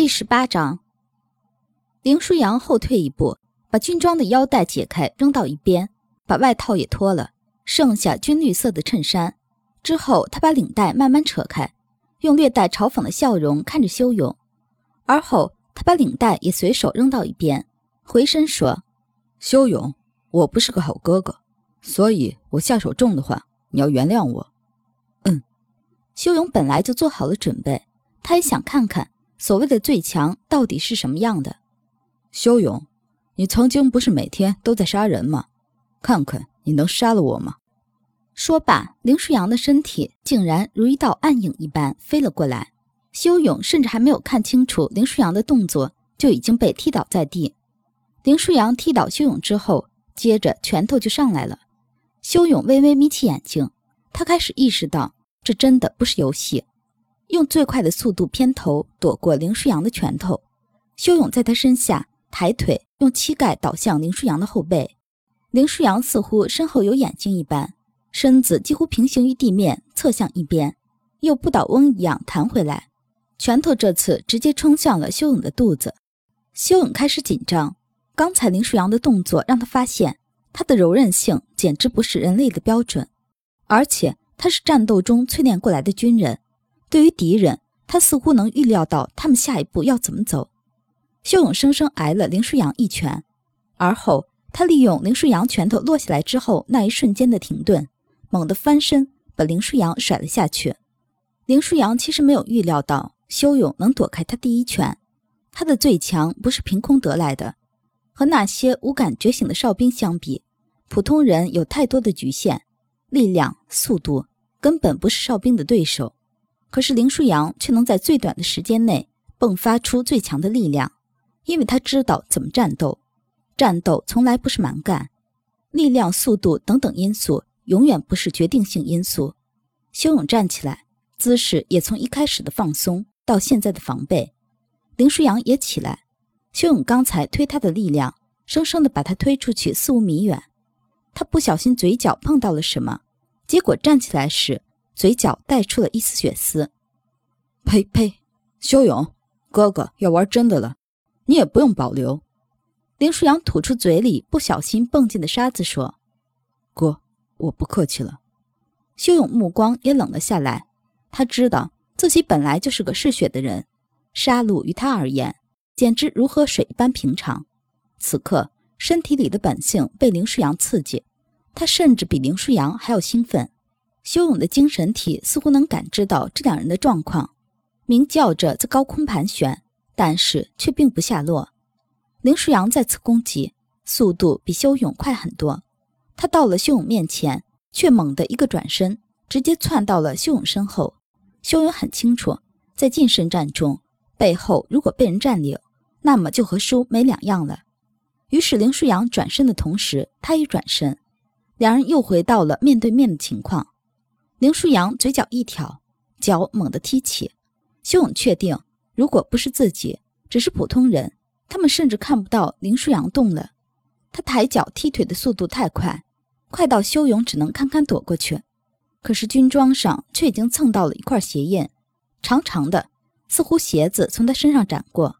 第十八章，林舒扬后退一步，把军装的腰带解开，扔到一边，把外套也脱了，剩下军绿色的衬衫。之后，他把领带慢慢扯开，用略带嘲讽的笑容看着修勇。而后，他把领带也随手扔到一边，回身说：“修勇，我不是个好哥哥，所以我下手重的话，你要原谅我。”嗯，修勇本来就做好了准备，他也想看看。所谓的最强到底是什么样的？修勇，你曾经不是每天都在杀人吗？看看你能杀了我吗？说罢，林舒扬的身体竟然如一道暗影一般飞了过来。修勇甚至还没有看清楚林舒扬的动作，就已经被踢倒在地。林舒扬踢倒修勇之后，接着拳头就上来了。修勇微微眯起眼睛，他开始意识到这真的不是游戏。用最快的速度偏头躲过林舒扬的拳头，修勇在他身下抬腿，用膝盖倒向林舒扬的后背。林舒扬似乎身后有眼睛一般，身子几乎平行于地面，侧向一边，又不倒翁一样弹回来。拳头这次直接冲向了修勇的肚子。修勇开始紧张，刚才林舒扬的动作让他发现他的柔韧性简直不是人类的标准，而且他是战斗中淬炼过来的军人。对于敌人，他似乎能预料到他们下一步要怎么走。修勇生生挨了林舒扬一拳，而后他利用林舒扬拳头落下来之后那一瞬间的停顿，猛地翻身把林舒扬甩了下去。林舒扬其实没有预料到修勇能躲开他第一拳。他的最强不是凭空得来的，和那些无感觉醒的哨兵相比，普通人有太多的局限，力量、速度根本不是哨兵的对手。可是林舒扬却能在最短的时间内迸发出最强的力量，因为他知道怎么战斗。战斗从来不是蛮干，力量、速度等等因素永远不是决定性因素。修勇站起来，姿势也从一开始的放松到现在的防备。林舒扬也起来，修勇刚才推他的力量，生生的把他推出去四五米远。他不小心嘴角碰到了什么，结果站起来时。嘴角带出了一丝血丝，呸呸！修勇哥哥要玩真的了，你也不用保留。林舒扬吐出嘴里不小心蹦进的沙子，说：“哥，我不客气了。”修勇目光也冷了下来，他知道自己本来就是个嗜血的人，杀戮于他而言简直如喝水一般平常。此刻身体里的本性被林舒扬刺激，他甚至比林舒扬还要兴奋。修勇的精神体似乎能感知到这两人的状况，鸣叫着在高空盘旋，但是却并不下落。林舒扬再次攻击，速度比修勇快很多。他到了修勇面前，却猛地一个转身，直接窜到了修勇身后。修勇很清楚，在近身战中，背后如果被人占领，那么就和输没两样了。于是林舒扬转身的同时，他也转身，两人又回到了面对面的情况。林舒扬嘴角一挑，脚猛地踢起。修勇确定，如果不是自己，只是普通人，他们甚至看不到林舒扬动了。他抬脚踢腿的速度太快，快到修勇只能堪堪躲过去。可是军装上却已经蹭到了一块鞋印，长长的，似乎鞋子从他身上斩过。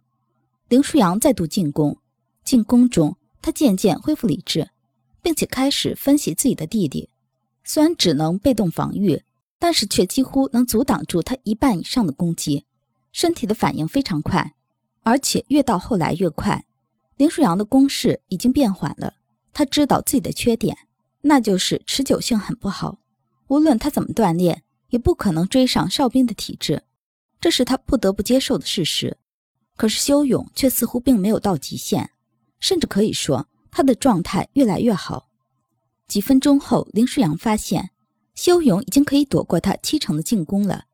林舒扬再度进攻，进攻中他渐渐恢复理智，并且开始分析自己的弟弟。虽然只能被动防御，但是却几乎能阻挡住他一半以上的攻击。身体的反应非常快，而且越到后来越快。林舒扬的攻势已经变缓了。他知道自己的缺点，那就是持久性很不好。无论他怎么锻炼，也不可能追上哨兵的体质，这是他不得不接受的事实。可是修勇却似乎并没有到极限，甚至可以说他的状态越来越好。几分钟后，林舒扬发现修勇已经可以躲过他七成的进攻了。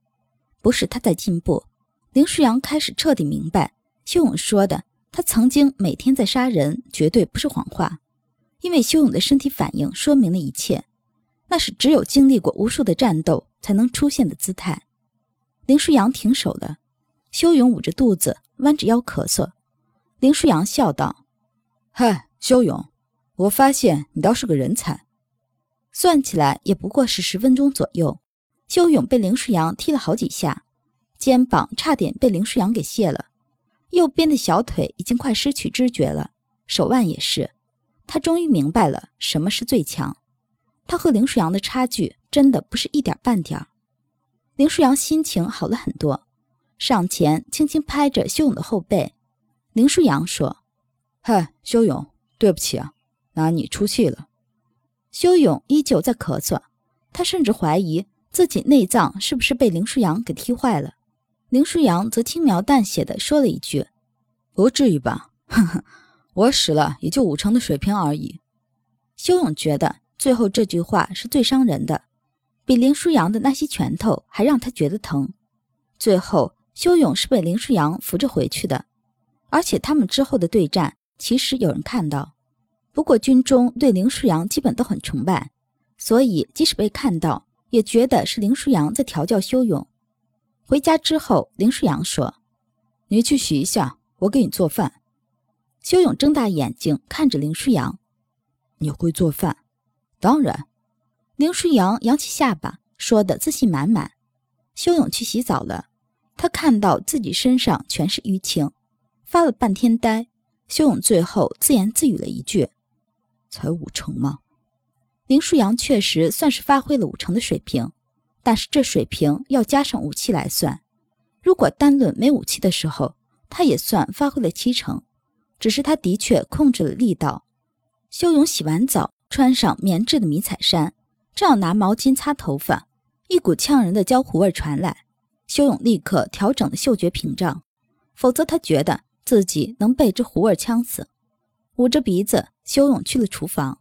不是他在进步，林舒扬开始彻底明白修勇说的“他曾经每天在杀人”绝对不是谎话，因为修勇的身体反应说明了一切，那是只有经历过无数的战斗才能出现的姿态。林舒扬停手了，修勇捂着肚子，弯着腰咳嗽。林舒扬笑道：“嗨，修勇，我发现你倒是个人才。”算起来也不过是十分钟左右，修勇被林舒扬踢了好几下，肩膀差点被林舒扬给卸了。右边的小腿已经快失去知觉了，手腕也是。他终于明白了什么是最强。他和林舒扬的差距真的不是一点半点儿。林舒扬心情好了很多，上前轻轻拍着修勇的后背。林舒扬说：“嗨，修勇，对不起啊，拿你出气了。”修勇依旧在咳嗽，他甚至怀疑自己内脏是不是被林舒扬给踢坏了。林舒扬则轻描淡写的说了一句：“不至于吧，呵呵，我使了也就五成的水平而已。”修勇觉得最后这句话是最伤人的，比林舒扬的那些拳头还让他觉得疼。最后，修勇是被林舒扬扶着回去的，而且他们之后的对战其实有人看到。不过军中对林舒扬基本都很崇拜，所以即使被看到，也觉得是林舒扬在调教修勇。回家之后，林舒扬说：“你去洗一下，我给你做饭。”修勇睁大眼睛看着林舒扬：“你会做饭？”“当然。”林舒扬扬起下巴，说的自信满满。修勇去洗澡了，他看到自己身上全是淤青，发了半天呆。修勇最后自言自语了一句：“才五成吗？”林舒扬确实算是发挥了五成的水平。但是这水平要加上武器来算，如果单论没武器的时候，他也算发挥了七成。只是他的确控制了力道。修勇洗完澡，穿上棉质的迷彩衫，正要拿毛巾擦头发，一股呛人的焦糊味传来。修勇立刻调整了嗅觉屏障，否则他觉得自己能被这糊味呛死。捂着鼻子，修勇去了厨房。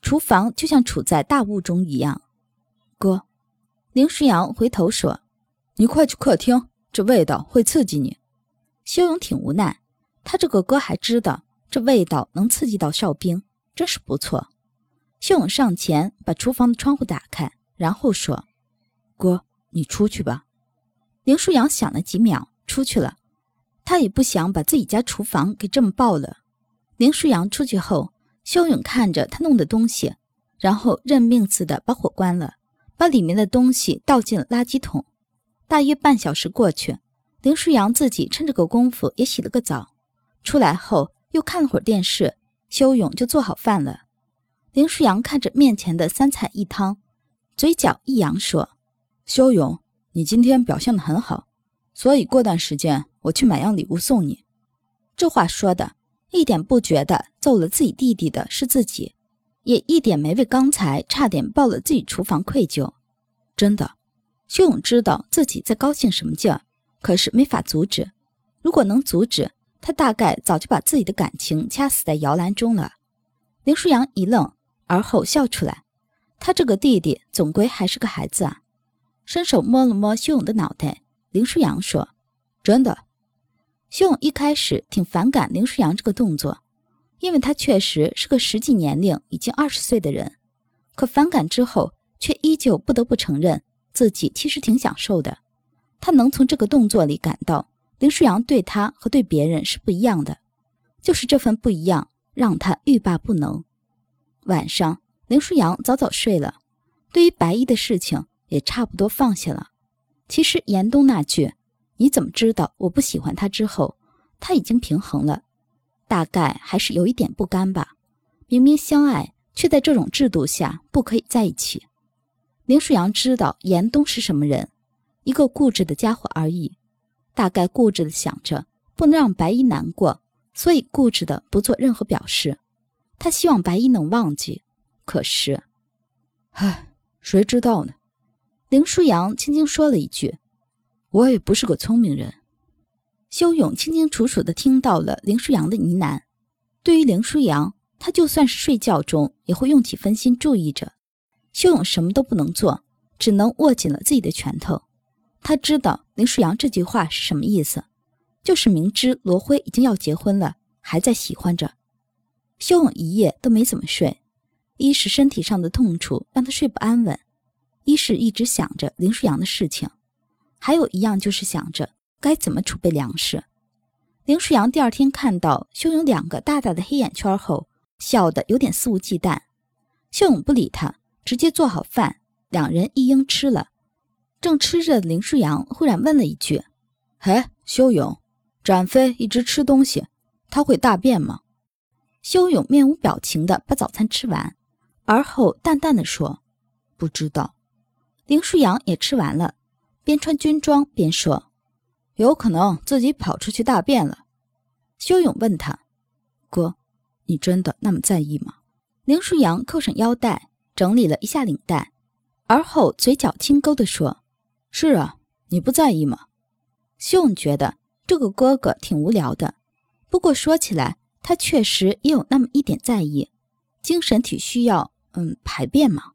厨房就像处在大雾中一样。哥。林舒扬回头说：“你快去客厅，这味道会刺激你。”修勇挺无奈，他这个哥还知道这味道能刺激到哨兵，真是不错。修勇上前把厨房的窗户打开，然后说：“哥，你出去吧。”林舒扬想了几秒，出去了。他也不想把自己家厨房给这么爆了。林舒扬出去后，修勇看着他弄的东西，然后认命似的把火关了。把里面的东西倒进了垃圾桶。大约半小时过去，林舒扬自己趁这个功夫也洗了个澡。出来后又看了会儿电视，修勇就做好饭了。林舒扬看着面前的三菜一汤，嘴角一扬说：“修勇，你今天表现得很好，所以过段时间我去买样礼物送你。”这话说的一点不觉得揍了自己弟弟的是自己。也一点没为刚才差点爆了自己厨房愧疚，真的。修勇知道自己在高兴什么劲儿，可是没法阻止。如果能阻止，他大概早就把自己的感情掐死在摇篮中了。林舒扬一愣，而后笑出来。他这个弟弟总归还是个孩子啊，伸手摸了摸修勇的脑袋。林舒扬说：“真的。”修勇一开始挺反感林舒扬这个动作。因为他确实是个实际年龄已经二十岁的人，可反感之后，却依旧不得不承认自己其实挺享受的。他能从这个动作里感到林舒扬对他和对别人是不一样的，就是这份不一样让他欲罢不能。晚上，林舒扬早早睡了，对于白衣的事情也差不多放下了。其实严冬那句“你怎么知道我不喜欢他”之后，他已经平衡了。大概还是有一点不甘吧，明明相爱，却在这种制度下不可以在一起。林舒扬知道严冬是什么人，一个固执的家伙而已。大概固执的想着不能让白衣难过，所以固执的不做任何表示。他希望白衣能忘记，可是，唉，谁知道呢？林舒扬轻轻说了一句：“我也不是个聪明人。”修勇清清楚楚地听到了林舒扬的呢喃。对于林舒扬，他就算是睡觉中也会用起分心注意着。修勇什么都不能做，只能握紧了自己的拳头。他知道林舒扬这句话是什么意思，就是明知罗辉已经要结婚了，还在喜欢着。修勇一夜都没怎么睡，一是身体上的痛楚让他睡不安稳，一是一直想着林舒扬的事情，还有一样就是想着。该怎么储备粮食？林舒扬第二天看到修勇两个大大的黑眼圈后，笑得有点肆无忌惮。修勇不理他，直接做好饭，两人一应吃了。正吃着林舒扬忽然问了一句：“哎，修勇，展飞一直吃东西，他会大便吗？修勇面无表情的把早餐吃完，而后淡淡的说：“不知道。”林舒扬也吃完了，边穿军装边说：“有可能自己跑出去大便了。”修勇问他：“哥，你真的那么在意吗？”林舒扬扣上腰带，整理了一下领带，而后嘴角轻勾的说：“是啊，你不在意吗？”修勇觉得这个哥哥挺无聊的，不过说起来，他确实也有那么一点在意，精神体需要，嗯，排便嘛。